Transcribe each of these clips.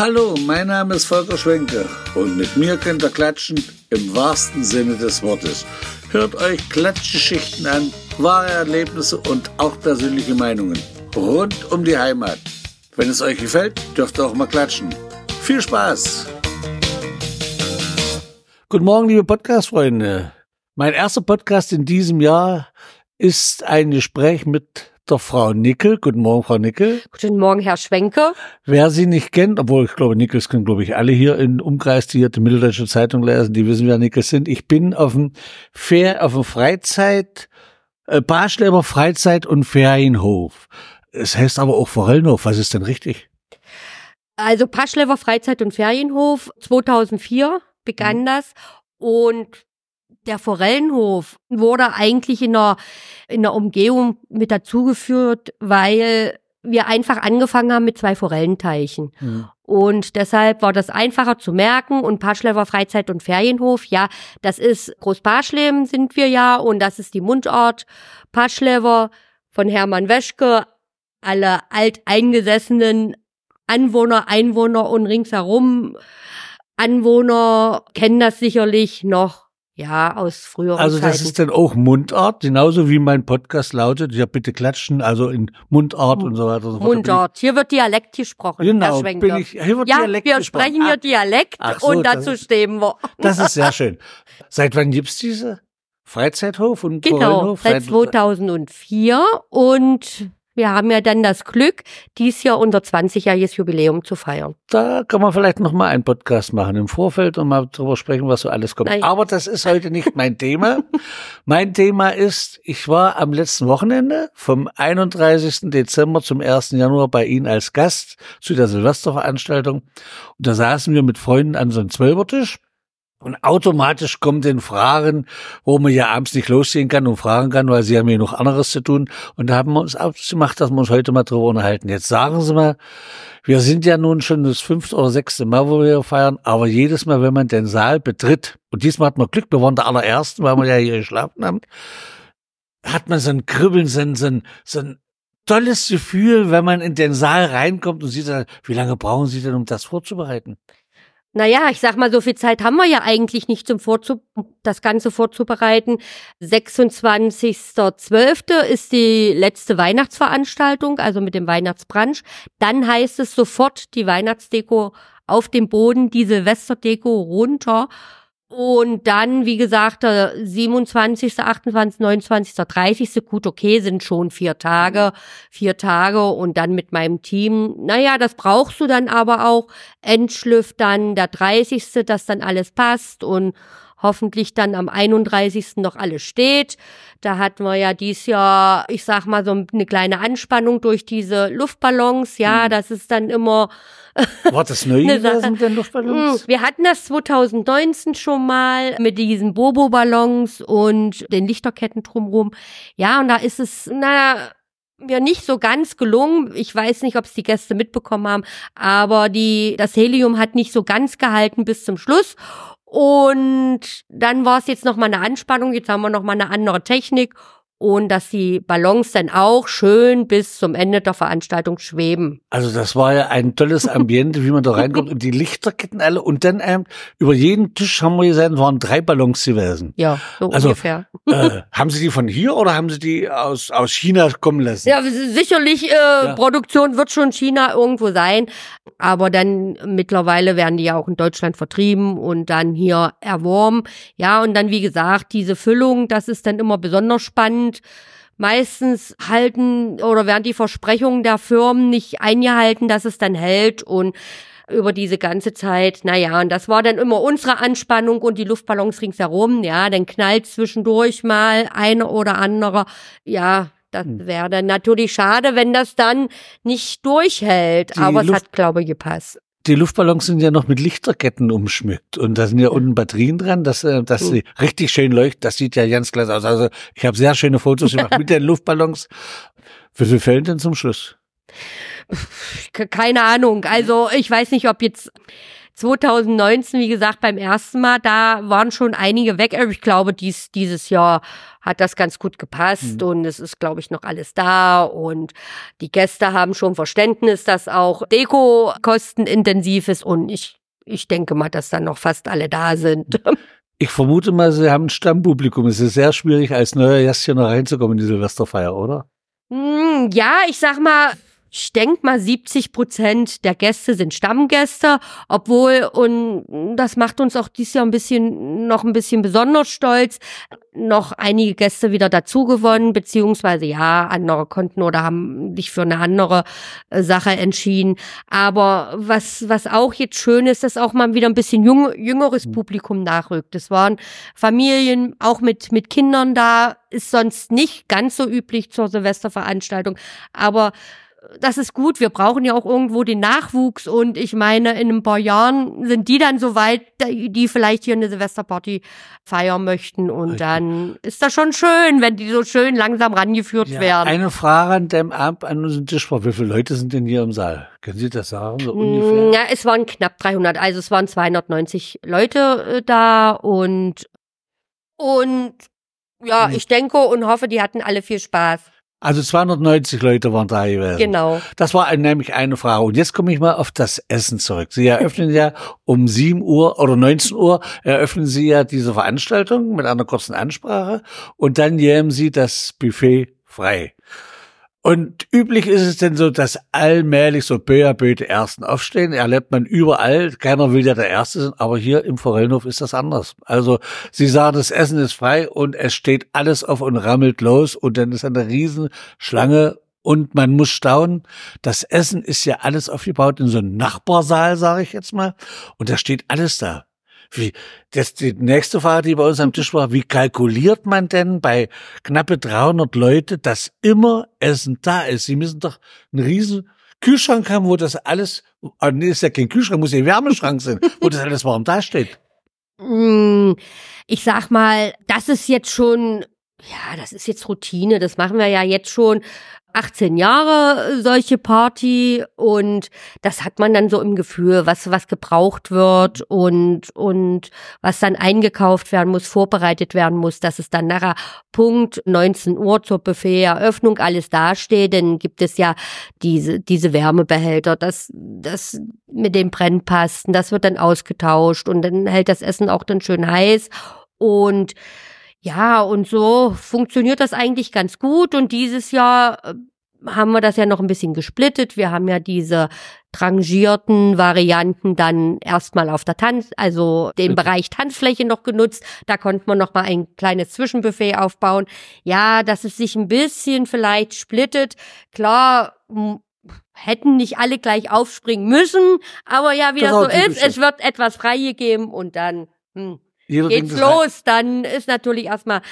Hallo, mein Name ist Volker Schwenke und mit mir könnt ihr klatschen im wahrsten Sinne des Wortes. Hört euch Klatschgeschichten an, wahre Erlebnisse und auch persönliche Meinungen rund um die Heimat. Wenn es euch gefällt, dürft ihr auch mal klatschen. Viel Spaß! Guten Morgen, liebe Podcast-Freunde. Mein erster Podcast in diesem Jahr ist ein Gespräch mit der Frau Nickel. Guten Morgen, Frau Nickel. Guten Morgen, Herr Schwenke. Wer Sie nicht kennt, obwohl ich glaube, Nickels können, glaube ich, alle hier in Umkreis, die hier die Mitteldeutsche Zeitung lesen, die wissen, wer Nickels sind. Ich bin auf dem Fair, auf dem Freizeit, äh, Barschleber Freizeit und Ferienhof. Es heißt aber auch Forellenhof. Was ist denn richtig? Also Paschlever Freizeit und Ferienhof 2004 begann mhm. das und der Forellenhof wurde eigentlich in der, in der Umgehung mit dazugeführt, weil wir einfach angefangen haben mit zwei Forellenteichen. Mhm. Und deshalb war das einfacher zu merken. Und Paschlever Freizeit- und Ferienhof, ja, das ist Großbarschleben sind wir ja. Und das ist die Mundart Paschlever von Hermann Weschke. Alle alteingesessenen Anwohner, Einwohner und ringsherum Anwohner kennen das sicherlich noch ja, aus früheren Also das Zeiten. ist dann auch Mundart, genauso wie mein Podcast lautet, ja bitte klatschen, also in Mundart und so weiter und so fort. Mundart, hier wird Dialekt gesprochen. Genau, bin ich, hier wird ja, Dialekt wir gesprochen. sprechen hier Dialekt so, und dazu stehen wir. Das ist sehr schön. Seit wann gibt's diese Freizeithof und Genau, seit 2004 und wir haben ja dann das Glück, dies Jahr unser 20-jähriges Jubiläum zu feiern. Da kann man vielleicht noch mal einen Podcast machen im Vorfeld und mal drüber sprechen, was so alles kommt. Nein. Aber das ist heute nicht mein Thema. mein Thema ist, ich war am letzten Wochenende vom 31. Dezember zum 1. Januar bei Ihnen als Gast zu der Silvesterveranstaltung. Und da saßen wir mit Freunden an so einem Zwölfertisch. Und automatisch kommen den Fragen, wo man ja abends nicht losziehen kann und fragen kann, weil sie haben ja noch anderes zu tun. Und da haben wir uns ausgemacht, dass wir uns heute mal drüber unterhalten. Jetzt sagen Sie mal, wir sind ja nun schon das fünfte oder sechste Mal, wo wir feiern, aber jedes Mal, wenn man den Saal betritt, und diesmal hat man Glück, wir waren der allerersten, weil wir ja hier geschlafen haben, hat man so ein Kribbeln, so ein, so ein, so ein tolles Gefühl, wenn man in den Saal reinkommt und sieht, wie lange brauchen Sie denn, um das vorzubereiten? Naja, ich sag mal, so viel Zeit haben wir ja eigentlich nicht, zum Vorzu das Ganze vorzubereiten. 26.12. ist die letzte Weihnachtsveranstaltung, also mit dem Weihnachtsbrunch. Dann heißt es sofort die Weihnachtsdeko auf dem Boden, die Silvesterdeko runter und dann, wie gesagt, der 27., 28., 29., 30. Gut, okay, sind schon vier Tage, vier Tage und dann mit meinem Team. Naja, das brauchst du dann aber auch. Endschlüff dann der 30., dass dann alles passt und hoffentlich dann am 31. noch alles steht. Da hatten wir ja dies Jahr, ich sag mal, so eine kleine Anspannung durch diese Luftballons. Ja, mhm. das ist dann immer. War das neu gewesen mit den Luftballons? Hm, wir hatten das 2019 schon mal mit diesen Bobo-Ballons und den Lichterketten drumherum. Ja, und da ist es, na, mir nicht so ganz gelungen. Ich weiß nicht, ob es die Gäste mitbekommen haben, aber die, das Helium hat nicht so ganz gehalten bis zum Schluss. Und dann war es jetzt noch mal eine Anspannung, jetzt haben wir noch mal eine andere Technik und dass die Ballons dann auch schön bis zum Ende der Veranstaltung schweben. Also das war ja ein tolles Ambiente, wie man da reinkommt und die Lichterketten alle und dann ähm, über jeden Tisch haben wir gesehen, waren drei Ballons gewesen. Ja, so also, ungefähr. Äh, haben Sie die von hier oder haben Sie die aus, aus China kommen lassen? Ja, sicherlich, äh, ja. Produktion wird schon China irgendwo sein, aber dann mittlerweile werden die ja auch in Deutschland vertrieben und dann hier erworben. Ja, und dann wie gesagt, diese Füllung, das ist dann immer besonders spannend und meistens halten oder werden die Versprechungen der Firmen nicht eingehalten, dass es dann hält. Und über diese ganze Zeit, naja, und das war dann immer unsere Anspannung und die Luftballons ringsherum, ja, dann knallt zwischendurch mal einer oder andere, ja, das hm. wäre dann natürlich schade, wenn das dann nicht durchhält, die aber Luft es hat, glaube ich, gepasst die Luftballons sind ja noch mit Lichterketten umschmückt und da sind ja unten Batterien dran, dass, äh, dass sie richtig schön leuchten. Das sieht ja ganz klasse aus. Also ich habe sehr schöne Fotos gemacht mit den Luftballons. Wie viel fällt denn zum Schluss? Keine Ahnung. Also ich weiß nicht, ob jetzt 2019, wie gesagt, beim ersten Mal, da waren schon einige weg. Aber ich glaube, dies, dieses Jahr hat das ganz gut gepasst mhm. und es ist, glaube ich, noch alles da und die Gäste haben schon Verständnis, dass auch Deko kostenintensiv ist und ich, ich denke mal, dass dann noch fast alle da sind. Ich vermute mal, Sie haben ein Stammpublikum. Es ist sehr schwierig, als neuer Gast hier noch reinzukommen in die Silvesterfeier, oder? Hm, ja, ich sag mal, ich denke mal, 70 Prozent der Gäste sind Stammgäste, obwohl, und das macht uns auch dieses Jahr ein bisschen, noch ein bisschen besonders stolz, noch einige Gäste wieder dazugewonnen, beziehungsweise ja, andere konnten oder haben sich für eine andere äh, Sache entschieden. Aber was, was auch jetzt schön ist, dass auch mal wieder ein bisschen jung, jüngeres mhm. Publikum nachrückt. Es waren Familien auch mit, mit Kindern da, ist sonst nicht ganz so üblich zur Silvesterveranstaltung, aber das ist gut. Wir brauchen ja auch irgendwo den Nachwuchs und ich meine, in ein paar Jahren sind die dann so weit, die vielleicht hier eine Silvesterparty feiern möchten und okay. dann ist das schon schön, wenn die so schön langsam rangeführt ja, werden. Eine Frage an dem Abend an unseren Tisch war, wie viele Leute sind denn hier im Saal? Können Sie das sagen, so ungefähr? Ja, es waren knapp 300, also es waren 290 Leute äh, da und und ja, hm. ich denke und hoffe, die hatten alle viel Spaß. Also 290 Leute waren da gewesen. Genau. Das war nämlich eine Frage. Und jetzt komme ich mal auf das Essen zurück. Sie eröffnen ja um 7 Uhr oder 19 Uhr eröffnen Sie ja diese Veranstaltung mit einer kurzen Ansprache und dann jähmen Sie das Buffet frei. Und üblich ist es denn so, dass allmählich so Böerböte ersten aufstehen. Erlebt man überall. Keiner will ja der Erste sein. Aber hier im Forellenhof ist das anders. Also, sie sagen, das Essen ist frei und es steht alles auf und rammelt los. Und dann ist eine Riesenschlange und man muss staunen, das Essen ist ja alles aufgebaut in so einem Nachbarsaal, sage ich jetzt mal. Und da steht alles da. Wie, das, die nächste Frage, die bei uns am Tisch war, wie kalkuliert man denn bei knappe 300 Leute, dass immer Essen da ist? Sie müssen doch einen riesen Kühlschrank haben, wo das alles, ah, nee, ist ja kein Kühlschrank, muss ja ein Wärmeschrank sein, wo das alles warm dasteht. Mm, ich sag mal, das ist jetzt schon ja, das ist jetzt Routine. Das machen wir ja jetzt schon 18 Jahre äh, solche Party und das hat man dann so im Gefühl, was was gebraucht wird und und was dann eingekauft werden muss, vorbereitet werden muss, dass es dann nachher Punkt 19 Uhr zur Buffet-Eröffnung alles dasteht. Dann gibt es ja diese diese Wärmebehälter, das das mit den Brennpasten, das wird dann ausgetauscht und dann hält das Essen auch dann schön heiß und ja, und so funktioniert das eigentlich ganz gut. Und dieses Jahr äh, haben wir das ja noch ein bisschen gesplittet. Wir haben ja diese drangierten Varianten dann erstmal auf der Tanz, also den Bereich Tanzfläche noch genutzt. Da konnte man noch mal ein kleines Zwischenbuffet aufbauen. Ja, dass es sich ein bisschen vielleicht splittet. Klar, hätten nicht alle gleich aufspringen müssen, aber ja, wie das, das so ist, es wird etwas freigegeben und dann hm, geht's los. Dann ist natürlich erstmal,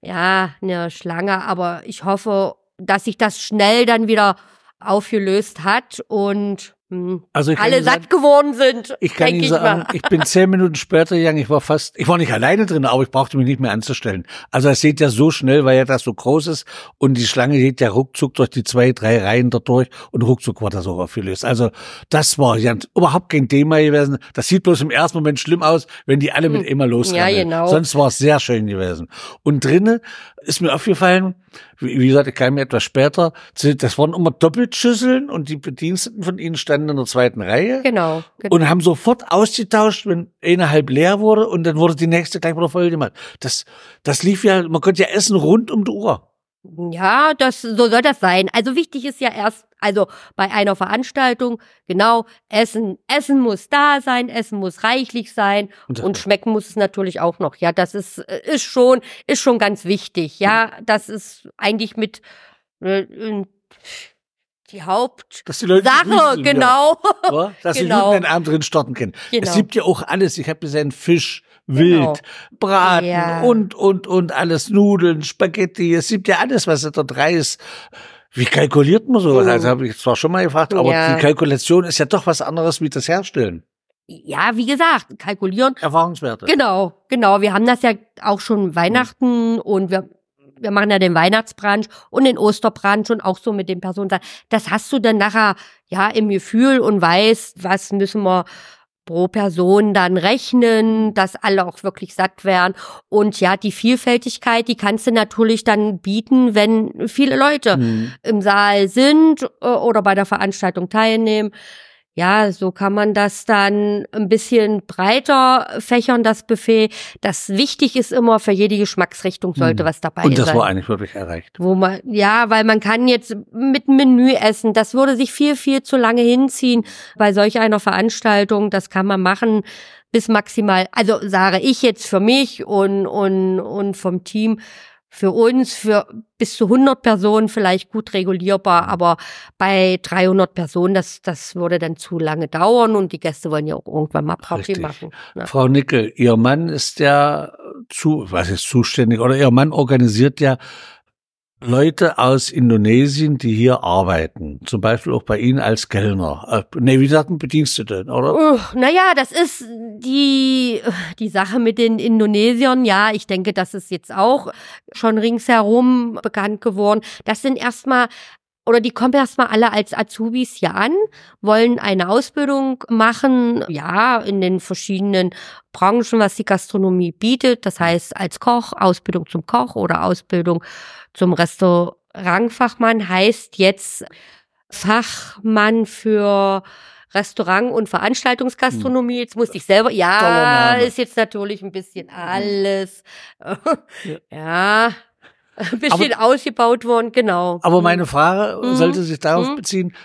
ja, eine Schlange, aber ich hoffe, dass sich das schnell dann wieder aufgelöst hat und. Also alle satt sagen, geworden sind. Ich kann Ihnen sagen, ich, ich, bin zehn Minuten später gegangen, ich war fast, ich war nicht alleine drin, aber ich brauchte mich nicht mehr anzustellen. Also es geht ja so schnell, weil ja das so groß ist und die Schlange geht ja ruckzuck durch die zwei, drei Reihen da durch und ruckzuck war das auch aufgelöst. Also das war ja überhaupt kein Thema gewesen. Das sieht bloß im ersten Moment schlimm aus, wenn die alle mit hm. immer losrennen. Ja, genau. Sonst war es sehr schön gewesen. Und drinnen ist mir aufgefallen, wie gesagt, ich kam mir etwas später, das waren immer Doppelschüsseln und die Bediensteten von ihnen standen in der zweiten Reihe. Genau, genau. Und haben sofort ausgetauscht, wenn eine halb leer wurde und dann wurde die nächste gleich wieder voll gemacht. Das, das lief ja, man konnte ja essen rund um die Uhr. Ja, das, so soll das sein. Also wichtig ist ja erst, also bei einer Veranstaltung, genau, Essen, Essen muss da sein, Essen muss reichlich sein und, und schmecken muss es natürlich auch noch. Ja, das ist, äh, ist schon, ist schon ganz wichtig. Ja, das ist eigentlich mit, äh, die Hauptsache, genau. Ja. Dass genau. sie den Abend drin starten können. Genau. Es gibt ja auch alles. Ich habe gesehen Fisch, Wild, genau. Braten ja. und, und, und alles, Nudeln, Spaghetti. Es gibt ja alles, was da drei ist. Wie kalkuliert man sowas? Mhm. Also habe ich zwar schon mal gefragt, aber ja. die Kalkulation ist ja doch was anderes wie das Herstellen. Ja, wie gesagt, kalkulieren. Erfahrungswerte. Genau, genau. Wir haben das ja auch schon Weihnachten mhm. und wir wir machen ja den Weihnachtsbrunch und den Osterbrunch und auch so mit den Personen. Das hast du dann nachher ja im Gefühl und weißt, was müssen wir pro Person dann rechnen, dass alle auch wirklich satt werden. Und ja, die Vielfältigkeit, die kannst du natürlich dann bieten, wenn viele Leute mhm. im Saal sind äh, oder bei der Veranstaltung teilnehmen ja, so kann man das dann ein bisschen breiter fächern, das Buffet. Das wichtig ist immer, für jede Geschmacksrichtung sollte hm. was dabei sein. Und das sein. war eigentlich wirklich erreicht. Wo man, ja, weil man kann jetzt mit Menü essen. Das würde sich viel, viel zu lange hinziehen bei solch einer Veranstaltung. Das kann man machen bis maximal, also sage ich jetzt für mich und, und, und vom Team, für uns, für bis zu 100 Personen vielleicht gut regulierbar, aber bei 300 Personen, das, das würde dann zu lange dauern und die Gäste wollen ja auch irgendwann mal Party Richtig. machen. Ne? Frau Nickel, Ihr Mann ist ja zu, was ist zuständig, oder Ihr Mann organisiert ja Leute aus Indonesien, die hier arbeiten, zum Beispiel auch bei Ihnen als Kellner. Äh, nee, wie sagt ein Bedienstete, oder? Uh, naja, das ist die, die Sache mit den Indonesiern. Ja, ich denke, das ist jetzt auch schon ringsherum bekannt geworden. Das sind erstmal oder die kommen erstmal alle als Azubis hier an, wollen eine Ausbildung machen, ja, in den verschiedenen Branchen, was die Gastronomie bietet. Das heißt, als Koch, Ausbildung zum Koch oder Ausbildung zum Restaurantfachmann heißt jetzt Fachmann für Restaurant- und Veranstaltungsgastronomie. Jetzt musste ich selber, ja, ist jetzt natürlich ein bisschen alles. ja. ja ein bisschen aber, ausgebaut worden, genau. Aber meine Frage mhm. sollte sich darauf mhm. beziehen,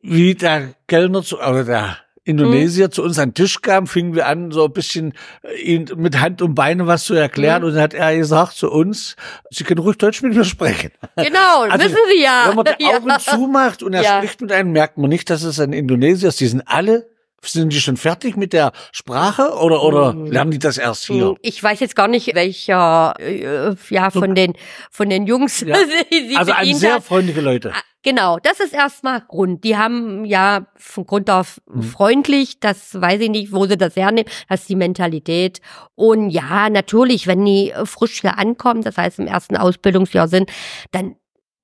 wie der Kellner zu, oder der Indonesier mhm. zu uns an den Tisch kam, fingen wir an, so ein bisschen äh, ihn mit Hand und Beine was zu erklären. Mhm. Und dann hat er gesagt zu uns, Sie können ruhig Deutsch mit mir sprechen. Genau, also, wissen Sie ja. Wenn man die Augen ja. zumacht und er ja. spricht mit einem, merkt man nicht, dass es ein Indonesier ist. Die sind alle sind die schon fertig mit der Sprache oder oder hm. lernen die das erst hier? Hm, ich weiß jetzt gar nicht, welcher äh, ja von den von den Jungs. Ja. sie also ein sehr hat. freundliche Leute. Ah, genau, das ist erstmal Grund. Die haben ja von Grund auf hm. freundlich, das weiß ich nicht, wo sie das hernehmen, das ist die Mentalität. Und ja, natürlich, wenn die frisch hier ankommen, das heißt im ersten Ausbildungsjahr sind, dann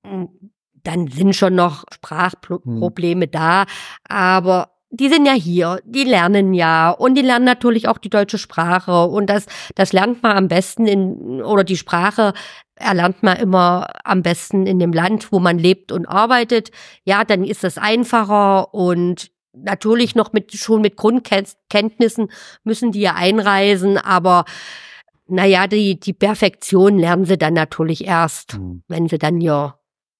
hm, dann sind schon noch Sprachprobleme hm. da, aber die sind ja hier, die lernen ja und die lernen natürlich auch die deutsche Sprache und das, das lernt man am besten in, oder die Sprache erlernt man immer am besten in dem Land, wo man lebt und arbeitet. Ja, dann ist das einfacher und natürlich noch mit, schon mit Grundkenntnissen müssen die ja einreisen, aber naja, die, die Perfektion lernen sie dann natürlich erst, mhm. wenn sie dann hier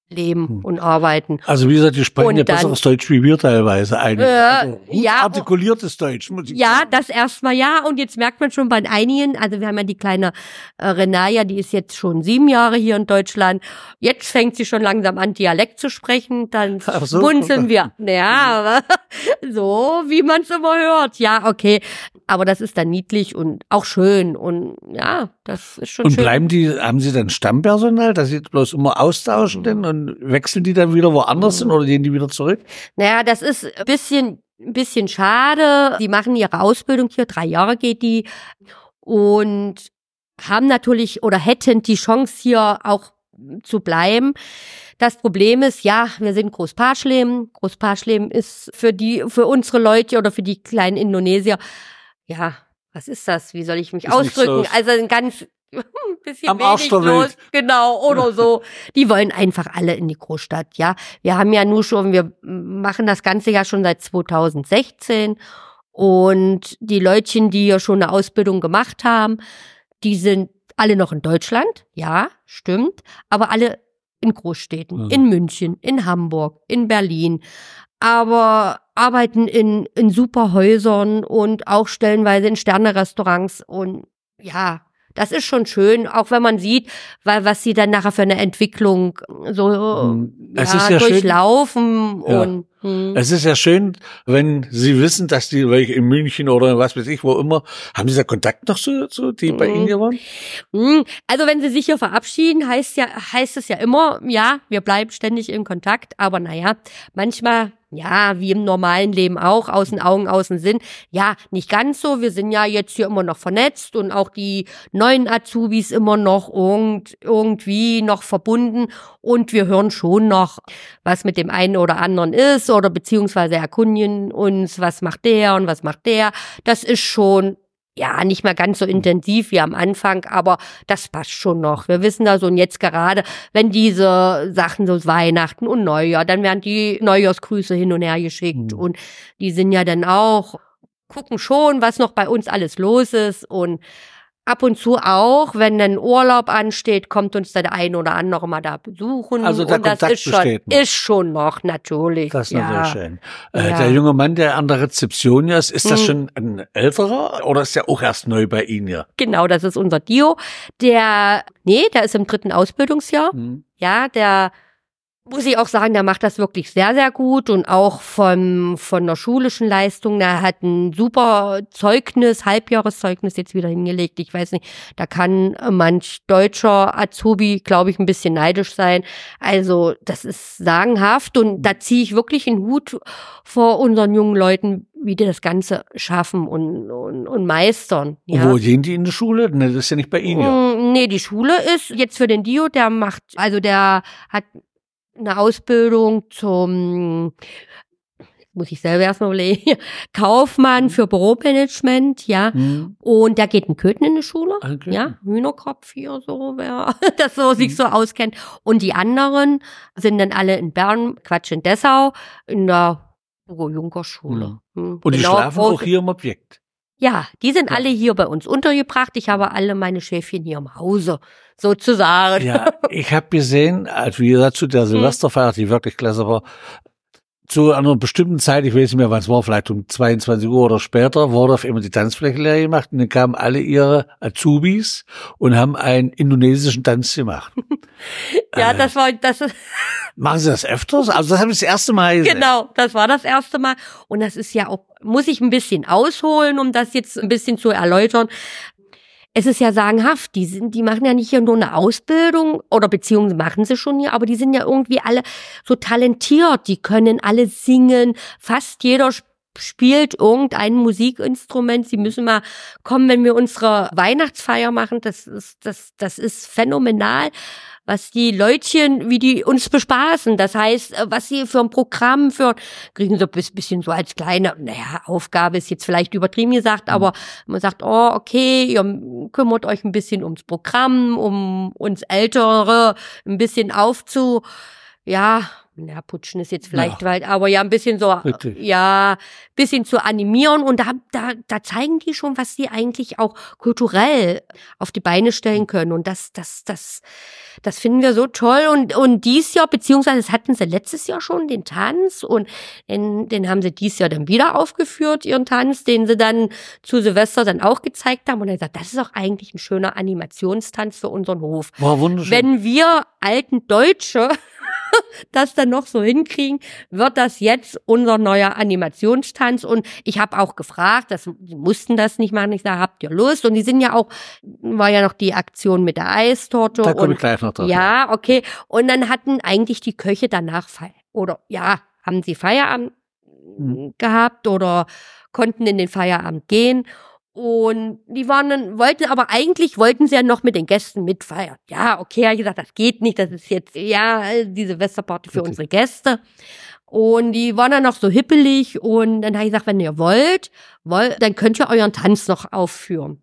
leben hm. und arbeiten. Also wie gesagt, die sprechen und ja dann, besseres Deutsch wie wir teilweise eigentlich. Äh, also ja, artikuliertes Deutsch, muss ich ja, sagen. Ja, das erstmal ja. Und jetzt merkt man schon bei einigen, also wir haben ja die kleine äh, Renaya, die ist jetzt schon sieben Jahre hier in Deutschland. Jetzt fängt sie schon langsam an, Dialekt zu sprechen. Dann so, munzeln wir. Ja, so wie man es immer hört. Ja, okay. Aber das ist dann niedlich und auch schön. Und ja, das ist schon und schön. Und bleiben die, haben sie dann Stammpersonal, dass sie bloß immer austauschen denn? Und wechseln die dann wieder woanders hin oder gehen die wieder zurück? Naja, das ist ein bisschen, ein bisschen schade. Die machen ihre Ausbildung hier, drei Jahre geht die. Und haben natürlich oder hätten die Chance hier auch zu bleiben. Das Problem ist, ja, wir sind Großparschlem. Großparschlem ist für die, für unsere Leute oder für die kleinen Indonesier, ja, was ist das? Wie soll ich mich ist ausdrücken? Also ein ganz bisschen Am wenig los, genau, oder so. Die wollen einfach alle in die Großstadt, ja. Wir haben ja nur schon, wir machen das Ganze ja schon seit 2016 und die Leutchen, die ja schon eine Ausbildung gemacht haben, die sind alle noch in Deutschland, ja, stimmt, aber alle in Großstädten, mhm. in München, in Hamburg, in Berlin, aber arbeiten in, in super Häusern und auch stellenweise in Sternerestaurants und ja, das ist schon schön, auch wenn man sieht, weil was sie dann nachher für eine Entwicklung so hm. ja, ja durchlaufen schön, und hm. Es ist ja schön, wenn Sie wissen, dass die in München oder was weiß ich, wo immer, haben Sie da Kontakt noch zu, zu die hm. bei Ihnen hier waren? Hm. Also wenn Sie sich hier verabschieden, heißt ja, heißt es ja immer, ja, wir bleiben ständig in Kontakt, aber naja, manchmal ja, wie im normalen Leben auch, aus den Augen, aus dem Sinn. Ja, nicht ganz so. Wir sind ja jetzt hier immer noch vernetzt und auch die neuen Azubis immer noch irgend, irgendwie noch verbunden. Und wir hören schon noch, was mit dem einen oder anderen ist oder beziehungsweise erkundigen uns, was macht der und was macht der. Das ist schon ja, nicht mehr ganz so intensiv wie am Anfang, aber das passt schon noch. Wir wissen da so und jetzt gerade, wenn diese Sachen so Weihnachten und Neujahr, dann werden die Neujahrsgrüße hin und her geschickt mhm. und die sind ja dann auch, gucken schon, was noch bei uns alles los ist und ab und zu auch, wenn ein Urlaub ansteht, kommt uns der eine oder andere mal da besuchen. Also der und das Kontakt ist schon, besteht noch. ist schon noch, natürlich. Das ist ja. natürlich schön. Äh, Ja. Der junge Mann, der an der Rezeption ist, ist das Hm. schon ein älterer oder ist der auch erst neu bei Ihnen hier? Genau, das ist unser Dio. Der, nee, der ist im dritten Ausbildungsjahr. Hm. Ja, der muss ich auch sagen, der macht das wirklich sehr, sehr gut und auch von, von der schulischen Leistung. Der hat ein super Zeugnis, Halbjahreszeugnis jetzt wieder hingelegt. Ich weiß nicht, da kann manch deutscher Azubi, glaube ich, ein bisschen neidisch sein. Also, das ist sagenhaft und da ziehe ich wirklich einen Hut vor unseren jungen Leuten, wie die das Ganze schaffen und, und, und meistern. Und Ja. wo gehen die in die Schule? Ne, das ist ja nicht bei Ihnen. Ja. Mm, Nee, die Schule ist jetzt für den Dio, der macht, also der hat eine Ausbildung zum, muss ich selber erstmal überlegen, Kaufmann für Büromanagement, ja. Hm. Und der geht in Köthen in die Schule. Okay. Ja, Hühnerkopf hier so, wer das so Mhm. sich so auskennt. Und die anderen sind dann alle in Bern, Quatsch, in Dessau, in der Hugo Juncker Schule. Hm, Und die genau, schlafen auch hier im Objekt. Ja, die sind Ja. alle hier bei uns untergebracht. Ich habe alle meine Schäfchen hier im Hause, sozusagen. Ja, ich habe gesehen, als wie gesagt, zu Hm. der Silvesterfeier, die wirklich klasse war, zu einer bestimmten Zeit, ich weiß nicht mehr, wann es war, vielleicht um 22 Uhr oder später, wurde auf einmal die Tanzfläche leer gemacht und dann kamen alle ihre Azubis und haben einen indonesischen Tanz gemacht. Ja, Äh, das war, das Machen Sie das öfters? Also das habe ich das erste Mal gesehen. genau, das war das erste Mal. Und das ist ja auch, muss ich ein bisschen ausholen, um das jetzt ein bisschen zu erläutern. Es ist ja sagenhaft, die sind, die machen ja nicht hier nur eine Ausbildung oder beziehungsweise machen sie schon hier, aber die sind ja irgendwie alle so talentiert, die können alle singen, fast jeder sp- spielt irgendein Musikinstrument. Sie müssen mal kommen, wenn wir unsere Weihnachtsfeier machen. Das ist, das, das ist phänomenal, was die Leutchen, wie die uns bespaßen. Das heißt, äh, was sie für ein Programm für, kriegen sie ein bis- bisschen so als kleine, naja, Aufgabe ist jetzt vielleicht übertrieben gesagt, aber man sagt, oh, okay, ihr kümmert euch ein bisschen ums Programm, um uns Ältere ein bisschen aufzu, ja, ja, putschen ist jetzt vielleicht Ja. weit, aber ja, ein bisschen so, Richtig. ja, bisschen zu animieren und da, da, da zeigen die schon, was sie eigentlich auch kulturell auf die Beine stellen können und das, das, das, das finden wir so toll und, und dies Jahr, beziehungsweise das hatten sie letztes Jahr schon, den Tanz und den, den haben sie dies Jahr dann wieder aufgeführt, ihren Tanz, den sie dann zu Silvester dann auch gezeigt haben und er sagt, das ist auch eigentlich ein schöner Animationstanz für unseren Hof. War wunderschön. Wenn wir alten Deutsche das dann noch so hinkriegen, wird das jetzt unser neuer Animationstanz. Und ich habe auch gefragt, das, die mussten das nicht machen. Ich sage, habt ihr Lust? Und die sind ja auch, war ja noch die Aktion mit der Eistorte. da komme ich gleich noch drauf. ja, okay. Und dann hatten eigentlich die Köche danach Feier. Oder ja, haben sie Feierabend Mhm. gehabt oder konnten in den Feierabend gehen. Und die waren dann, wollten, aber eigentlich wollten sie ja noch mit den Gästen mitfeiern. Ja, okay, habe ich gesagt, das geht nicht, das ist jetzt, ja, diese Silvesterparty für Richtig. unsere Gäste. Und die waren dann noch so hippelig und dann habe ich gesagt, wenn ihr wollt, wollt, dann könnt ihr euren Tanz noch aufführen.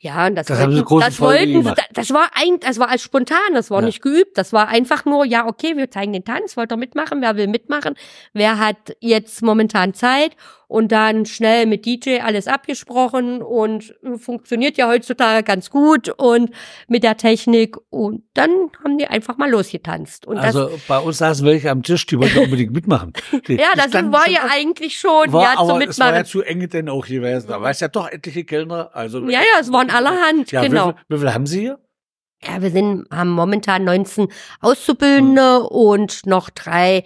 Ja, und das, Das haben sie wollten, das wollten gemacht. das war ein, das war als spontan, das war Ja. nicht geübt, das war einfach nur, ja, okay, wir zeigen den Tanz, wollt ihr mitmachen, wer will mitmachen, wer hat jetzt momentan Zeit und dann schnell mit DJ alles abgesprochen und funktioniert ja heutzutage ganz gut und mit der Technik und dann haben die einfach mal losgetanzt und Also bei uns saßen welche am Tisch, die wollten unbedingt mitmachen. Die, ja, das war ja eigentlich schon, war, ja, zum aber es war Mitmachen. ja zu eng denn auch gewesen. Da war es ja doch etliche Kellner. Also Ja, ja, es waren allerhand, ja, genau. Wie viel, wie viel haben Sie hier? Ja, wir sind, haben momentan 19 Auszubildende und noch drei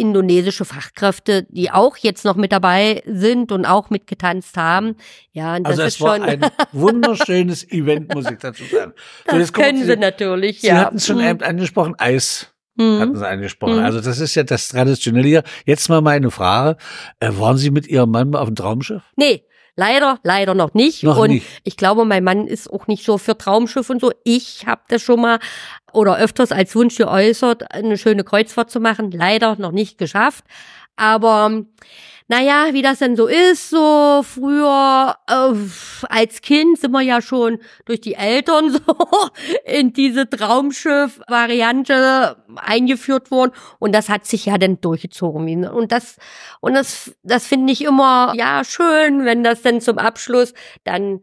indonesische Fachkräfte, die auch jetzt noch mit dabei sind und auch mitgetanzt haben. Ja, und das Also ist es war schon, ein wunderschönes Event, muss ich dazu sagen. So, das können sie natürlich, Sie ja. hatten es schon eben angesprochen, Eis. mhm. hatten sie angesprochen. Mhm. Also das ist ja das Traditionelle hier. Jetzt mal meine Frage. Äh, waren Sie mit Ihrem Mann auf dem Traumschiff? Nee, Leider, leider noch nicht. Noch und nicht. ich glaube, mein Mann ist auch nicht so für Traumschiff und so. Ich habe das schon mal oder öfters als Wunsch geäußert, eine schöne Kreuzfahrt zu machen. Leider noch nicht geschafft. Aber naja, wie das denn so ist, so früher äh, als Kind sind wir ja schon durch die Eltern so in diese Traumschiff-Variante eingeführt worden und das hat sich ja dann durchgezogen. Und das, und das, das finde ich immer, ja, schön, wenn das dann zum Abschluss dann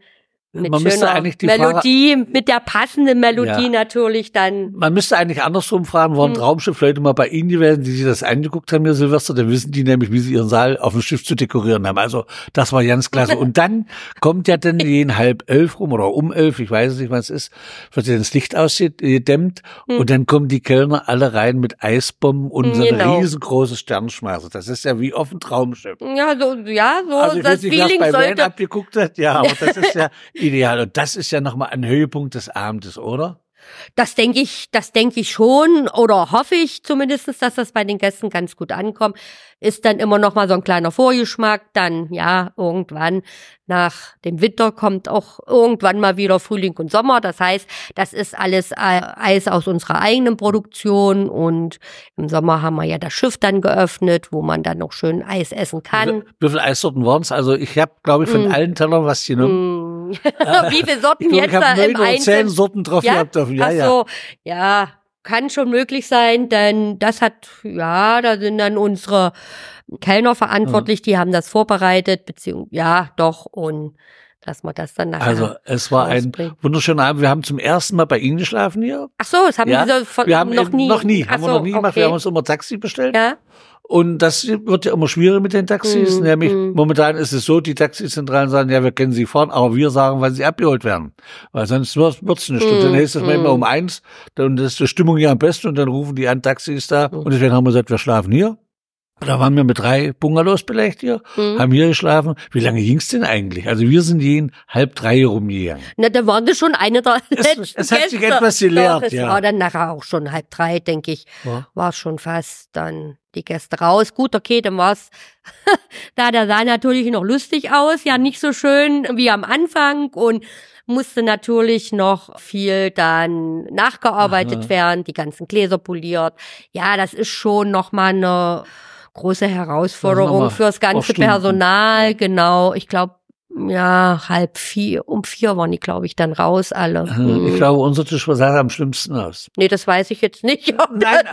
mit man müsste eigentlich die Melodie, Frage, mit der passenden Melodie ja. natürlich dann. Man müsste eigentlich andersrum fragen, waren hm. Traumschiff-Leute mal bei Ihnen gewesen, die sich das angeguckt haben, Herr Silvester, dann wissen die nämlich, wie sie ihren Saal auf dem Schiff zu dekorieren haben. Also das war ganz klasse. Und dann kommt ja dann jeden halb elf rum oder um elf, ich weiß nicht, was es ist, wird ja das Licht ausgedämmt hm. und dann kommen die Kellner alle rein mit Eisbomben und so genau. ein riesengroßes Sternschmeißer. Das ist ja wie auf dem Traumschiff. Ja, so, ja, so also ich das weiß nicht, Feeling bei sollte... abgeguckt hat, ja, aber das ist ja ideal. Und das ist ja nochmal ein Höhepunkt des Abends, oder? Das denke ich, das denke ich schon oder hoffe ich zumindestens, dass das bei den Gästen ganz gut ankommt. Ist dann immer noch mal so ein kleiner Vorgeschmack. Dann ja irgendwann nach dem Winter kommt auch irgendwann mal wieder Frühling und Sommer. Das heißt, das ist alles Eis aus unserer eigenen Produktion und im Sommer haben wir ja das Schiff dann geöffnet, wo man dann noch schön Eis essen kann. Wie, wie viele Eissorten waren es? Also ich habe, glaube ich, von mm. allen Tellern was genommen. Mm. Wie viele Sorten ich jetzt da im Einzelnen? zehn Sorten drauf ja? gehabt. Auf, ja, Ach so, ja. kann schon möglich sein, denn das hat, ja, da sind dann unsere Kellner verantwortlich, ja. die haben das vorbereitet, beziehungsweise, ja, doch, und dass man das dann nachher Also es war ein wunderschöner Abend. Wir haben zum ersten Mal bei Ihnen geschlafen hier. Ach so, das haben ja. wir, von, wir haben noch nie. Noch nie, haben so, wir noch nie gemacht. Okay. Wir haben uns immer Taxi bestellt. Ja. Und das wird ja immer schwieriger mit den Taxis. Mm, Nämlich mm. momentan ist es so, die Taxizentralen sagen, ja, wir können sie fahren, aber wir sagen, wann sie abgeholt werden. Weil sonst wird es nicht. Mm, und dann heißt es mm. manchmal um eins, dann ist die Stimmung ja am besten und dann rufen die an Taxis da. Mm. Und deswegen haben wir gesagt, wir schlafen hier. Da waren wir mit drei Bungalows belegt hier, mhm. haben hier geschlafen. Wie lange ging's denn eigentlich? Also wir sind jeden halb drei rumgegangen. Na, da waren das schon eine der letzten Es, es hat sich etwas gelehrt, Doch, es ja. war dann nachher auch schon halb drei, denke ich. Ja. War schon fast dann die Gäste raus. Gut, okay, dann war's. da, der sah natürlich noch lustig aus. Ja, nicht so schön wie am Anfang und musste natürlich noch viel dann nachgearbeitet Aha. werden, die ganzen Gläser poliert. Ja, das ist schon nochmal eine große Herausforderung fürs ganze Personal. Genau. Ich glaube, ja, halb vier, um vier waren die, glaube ich, dann raus alle. Ich mhm. glaube, unser Tisch sah am schlimmsten aus. Nee, das weiß ich jetzt nicht. Nein,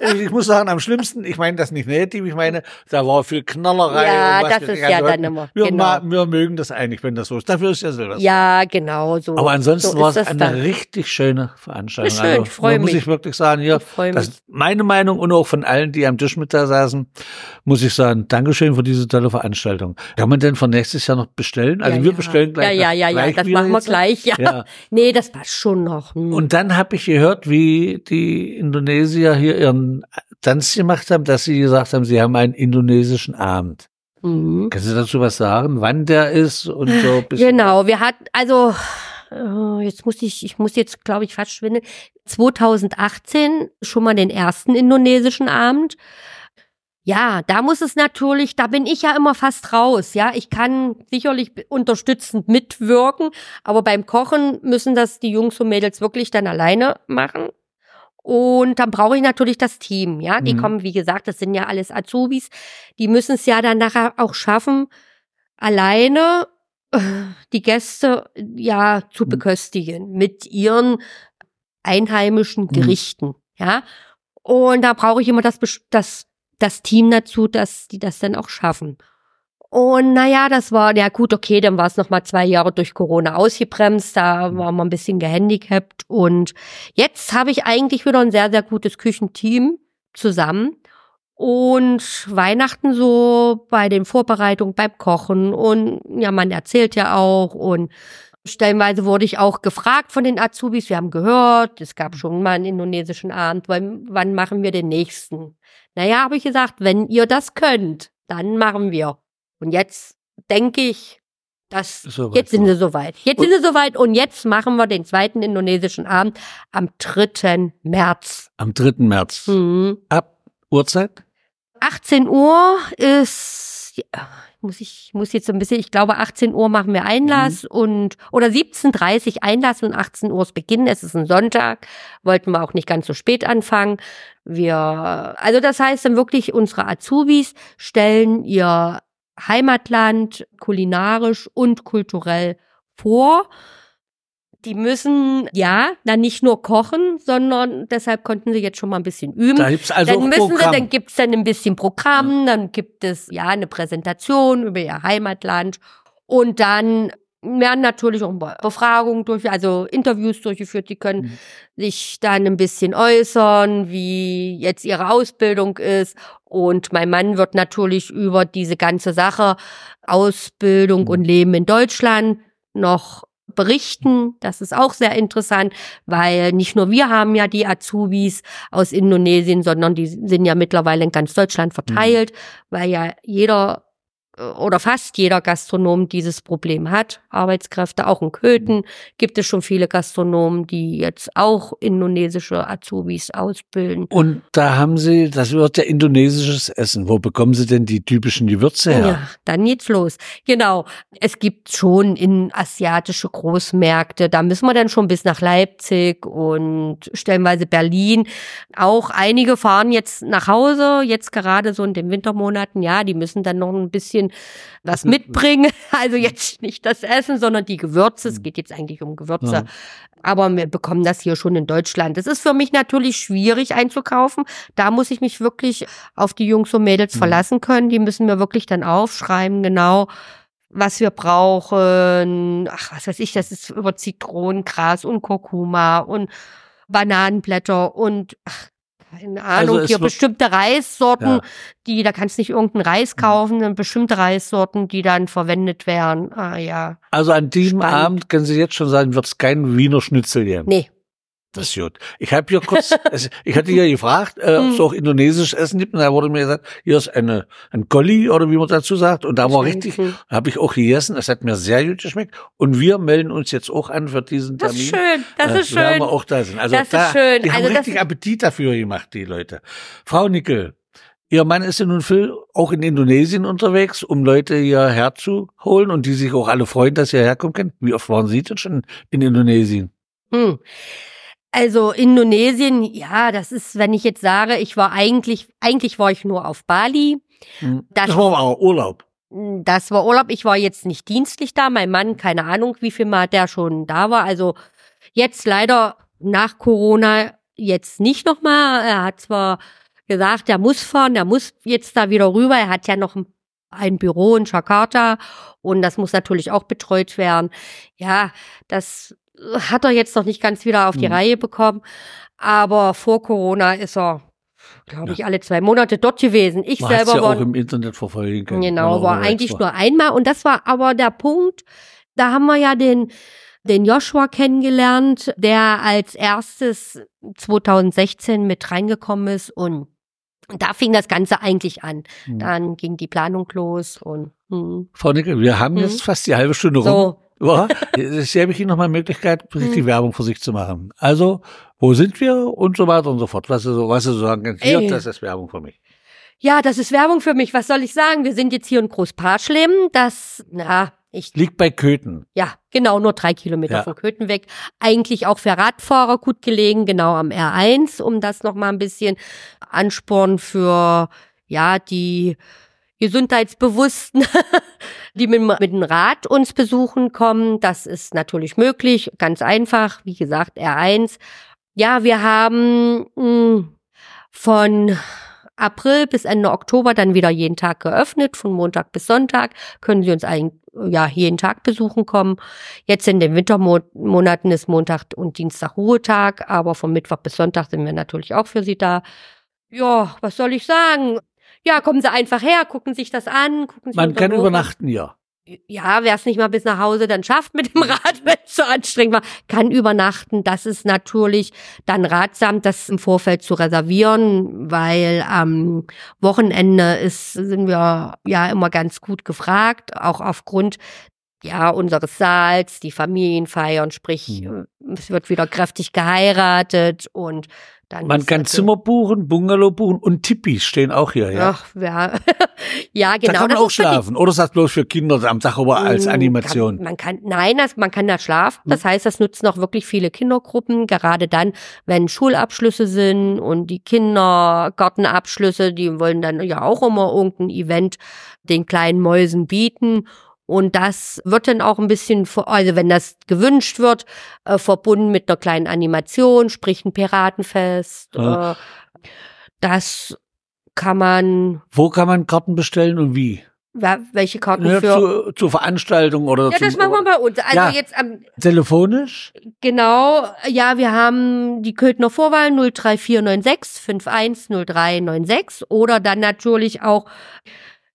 also, ich muss sagen, am schlimmsten, ich meine das nicht negativ, ich meine, da war viel Knallerei. Ja, das ist ja dann immer. Wir, genau. wir mögen das eigentlich, wenn das so ist. Dafür ist ja Silvester. Ja, genau so. Aber ansonsten so war es eine dann. richtig schöne Veranstaltung. Schön, also, ich freue mich. Muss ich wirklich sagen, hier, das meine Meinung und auch von allen, die am Tisch mit da saßen, muss ich sagen, Dankeschön für diese tolle Veranstaltung. Kann man denn von nächstes Jahr noch bestellen? Also ja, wir ja. bestellen gleich. Ja, ja, ja, ja, das machen wir gleich. Ja. ja. Nee, das passt schon noch. Hm. Und dann habe ich gehört, wie die Indonesier hier ihren Tanz gemacht haben, dass sie gesagt haben, sie haben einen indonesischen Abend. Mhm. Kannst du dazu was sagen, wann der ist und so? Genau, wir hatten, also äh, jetzt muss ich, ich muss jetzt, glaube ich, fast schwindeln. 2018 schon mal den ersten indonesischen Abend. Ja, da muss es natürlich, da bin ich ja immer fast raus. Ja, ich kann sicherlich unterstützend mitwirken, aber beim Kochen müssen das die Jungs und Mädels wirklich dann alleine machen. Und dann brauche ich natürlich das Team. Ja, die mhm. kommen, wie gesagt, das sind ja alles Azubis. Die müssen es ja dann nachher auch schaffen, alleine äh, die Gäste ja zu mhm. beköstigen mit ihren einheimischen mhm. Gerichten. Mhm. Ja, und da brauche ich immer das, das das Team dazu, dass die das dann auch schaffen. Und naja, das war, ja gut, okay, dann war es nochmal zwei Jahre durch Corona ausgebremst, da war man ein bisschen gehandicapt. Und jetzt habe ich eigentlich wieder ein sehr, sehr gutes Küchenteam zusammen. Und Weihnachten so bei den Vorbereitungen, beim Kochen und ja, man erzählt ja auch und stellenweise wurde ich auch gefragt von den Azubis, wir haben gehört, es gab schon mal einen indonesischen Abend, wann, wann machen wir den nächsten? Naja, habe ich gesagt, wenn ihr das könnt, dann machen wir. Und jetzt denke ich, Das, so jetzt sind sie soweit. Jetzt und, sind sie soweit und jetzt machen wir den zweiten indonesischen Abend am 3. März. Am 3. März. Mhm. Ab Uhrzeit? 18 Uhr ist, ja, muss ich, muss jetzt so ein bisschen, ich glaube 18 Uhr machen wir Einlass mhm. und, oder 17.30 Uhr Einlass und 18 Uhr ist Beginn. Es ist ein Sonntag. Wollten wir auch nicht ganz so spät anfangen. Wir, also das heißt dann wirklich, unsere Azubis stellen ihr Heimatland kulinarisch und kulturell vor die müssen ja dann nicht nur kochen, sondern deshalb konnten sie jetzt schon mal ein bisschen üben. Da gibt's also dann müssen Programm. sie, dann gibt's dann ein bisschen Programm, ja. dann gibt es ja eine Präsentation über ihr Heimatland und dann werden natürlich auch Befragungen durch, also Interviews durchgeführt. Die können mhm. sich dann ein bisschen äußern, wie jetzt ihre Ausbildung ist. Und mein Mann wird natürlich über diese ganze Sache Ausbildung mhm. und Leben in Deutschland noch berichten. Das ist auch sehr interessant, weil nicht nur wir haben ja die Azubis aus Indonesien, sondern die sind ja mittlerweile in ganz Deutschland verteilt, mhm. weil ja jeder oder fast jeder Gastronom dieses Problem hat. Arbeitskräfte, auch in Köthen gibt es schon viele Gastronomen, die jetzt auch indonesische Azubis ausbilden. Und da haben Sie, das wird ja indonesisches Essen. Wo bekommen Sie denn die typischen Gewürze her? Ja, dann geht's los. Genau. Es gibt schon in asiatische Großmärkte, da müssen wir dann schon bis nach Leipzig und stellenweise Berlin. Auch einige fahren jetzt nach Hause, jetzt gerade so in den Wintermonaten, ja, die müssen dann noch ein bisschen bisschen was mitbringen. Also jetzt nicht das Essen, sondern die Gewürze. Es geht jetzt eigentlich um Gewürze. Ja. Aber wir bekommen das hier schon in Deutschland. Es ist für mich natürlich schwierig einzukaufen. Da muss ich mich wirklich auf die Jungs und Mädels mhm. verlassen können. Die müssen mir wirklich dann aufschreiben, genau, was wir brauchen. Ach, was weiß ich, das ist über Zitronengras und Kurkuma und Bananenblätter und ach, keine Ahnung, also hier bestimmte Reissorten, ja. die, da kannst du nicht irgendeinen Reis mhm. kaufen, bestimmte Reissorten, die dann verwendet werden. Ah ja. Also an diesem Spannend. Abend können Sie jetzt schon sagen, wird es kein Wiener Schnitzel geben. Nee. Das ist gut. Ich habe hier kurz, also ich hatte ja gefragt, äh, ob es hm. auch indonesisches Essen gibt, und da wurde mir gesagt, hier ist eine ein Golli oder wie man dazu sagt, und da war richtig, habe ich auch gegessen. Es hat mir sehr gut geschmeckt. Und wir melden uns jetzt auch an für diesen Termin. Das ist schön, das äh, ist schön. Wir auch da sind. Also das da, ist schön. Die also haben richtig Appetit dafür gemacht, die Leute. Frau Nickel, Ihr Mann ist ja nun viel auch in Indonesien unterwegs, um Leute hierher zu holen und die sich auch alle freuen, dass sie herkommen können. Wie oft waren Sie denn schon in Indonesien? Hm. Also Indonesien, ja, das ist, wenn ich jetzt sage, ich war eigentlich, eigentlich war ich nur auf Bali. Hm. Das, das war auch Urlaub. Das war Urlaub. Ich war jetzt nicht dienstlich da. Mein Mann, keine Ahnung, wie viel Mal der schon da war. Also jetzt leider nach Corona jetzt nicht nochmal. Er hat zwar gesagt, er muss fahren, er muss jetzt da wieder rüber. Er hat ja noch ein Büro in Jakarta und das muss natürlich auch betreut werden. Ja, das hat er jetzt noch nicht ganz wieder auf die mhm. Reihe bekommen. Aber vor Corona ist er, glaube ich, ja. alle zwei Monate dort gewesen. Ich Man selber ja war auch im Internet verfolgen können. Genau, war eigentlich nur einmal. Und das war aber der Punkt. Da haben wir ja den den Joshua kennengelernt, der als erstes 2016 mit reingekommen ist und da fing das Ganze eigentlich an. Mhm. Dann ging die Planung los und hm. Frau Nickel, wir haben hm. jetzt fast die halbe Stunde rum. So, ja, jetzt habe ich Ihnen nochmal Möglichkeit, richtig hm. Werbung für sich zu machen. Also, wo sind wir und so weiter und so fort. Was Sie so, was Sie so sagen, hier, Ey. das ist Werbung für mich. Ja, das ist Werbung für mich. Was soll ich sagen? Wir sind jetzt hier in Großparschlem. Das, na, ich. Liegt bei Köthen. Ja, genau, nur drei Kilometer ja. von Köthen weg. Eigentlich auch für Radfahrer gut gelegen, genau am R1, um das nochmal ein bisschen Ansporn für, ja, die Gesundheitsbewussten, die mit, mit dem Rad uns besuchen kommen. Das ist natürlich möglich, ganz einfach. Wie gesagt, R1. Ja, wir haben hm, von April bis Ende Oktober dann wieder jeden Tag geöffnet, von Montag bis Sonntag. Können Sie uns eigentlich ja, jeden Tag besuchen kommen. Jetzt in den Wintermonaten ist Montag und Dienstag Ruhetag, aber von Mittwoch bis Sonntag sind wir natürlich auch für Sie da. Ja, was soll ich sagen? Ja, kommen Sie einfach her, gucken sich das an. Gucken sich Man kann übernachten, ja. Ja, wer es nicht mal bis nach Hause dann schafft mit dem Rad, wenn es so anstrengend war, kann übernachten. Das ist natürlich dann ratsam, das im Vorfeld zu reservieren, weil am Wochenende ist, sind wir ja immer ganz gut gefragt, auch aufgrund ja, unseres Saals, die Familienfeiern, sprich, Mhm. es wird wieder kräftig geheiratet und dann. Man kann also- Zimmer buchen, Bungalow buchen und Tippis stehen auch hier, ja. Ach, ja, ja, da genau. kann man das auch schlafen. Oder ist das bloß für Kinder am Dach aber als Mm, Animation? Kann, man kann, nein, das, man kann da schlafen. Das heißt, das nutzen auch wirklich viele Kindergruppen, gerade dann, wenn Schulabschlüsse sind und die Kindergartenabschlüsse, die wollen dann ja auch immer irgendein Event den kleinen Mäusen bieten. Und das wird dann auch ein bisschen, also wenn das gewünscht wird, äh, verbunden mit einer kleinen Animation, sprich ein Piratenfest. Ja. Äh, das kann man, Wo kann man Karten bestellen und wie? welche Karten Ja, für. zur, zur Veranstaltung oder Ja, zum, das machen wir bei uns. Also Ja. jetzt am telefonisch? Genau, ja, wir haben die Köthner Vorwahl 03496 510396 oder dann natürlich auch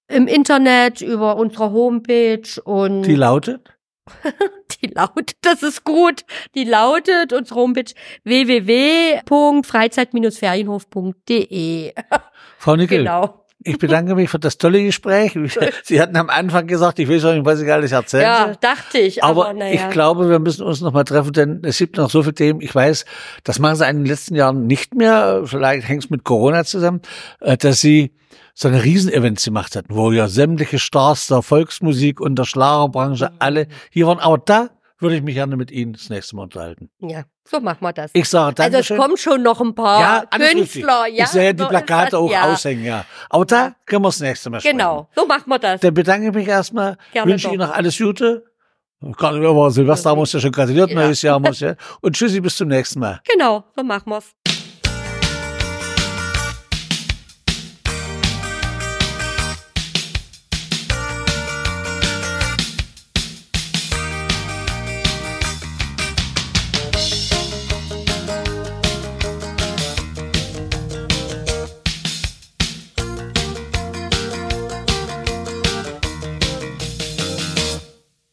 im Internet über unsere Homepage und Die lautet? die lautet, das ist gut, die lautet unsere Homepage www.freizeit-ferienhof.de. Frau Nickel, Genau. ich bedanke mich für das tolle Gespräch. Sie hatten am Anfang gesagt, ich auch nicht, was ich alles erzählen Ja, dachte ich, aber, Aber naja. ich glaube, wir müssen uns noch mal treffen, denn es gibt noch so viele Themen. Ich weiß, das machen sie in den letzten Jahren nicht mehr. Vielleicht hängt es mit Corona zusammen, äh, dass sie so eine Riesenevents gemacht hatten, wo ja sämtliche Stars der Volksmusik und der Schlagerbranche Mhm. alle hier waren. Aber da würde ich mich gerne mit Ihnen das nächste Mal unterhalten. ja, so machen wir das. Ich sage also es kommen schon noch ein paar ja, Künstler. richtig. Ja, ich sehe die so Plakate das, auch ja. aushängen, ja. Aber da können wir das nächste Mal sprechen. Genau, so machen wir das. Dann bedanke ich mich erstmal, Gerne wünsche doch. Ihnen noch alles Gute. Gerade über Silvester haben wir uns ja schon gratuliert, Ja. neues Jahr muss ja. Und tschüssi, bis zum nächsten Mal. Genau, so machen wir's.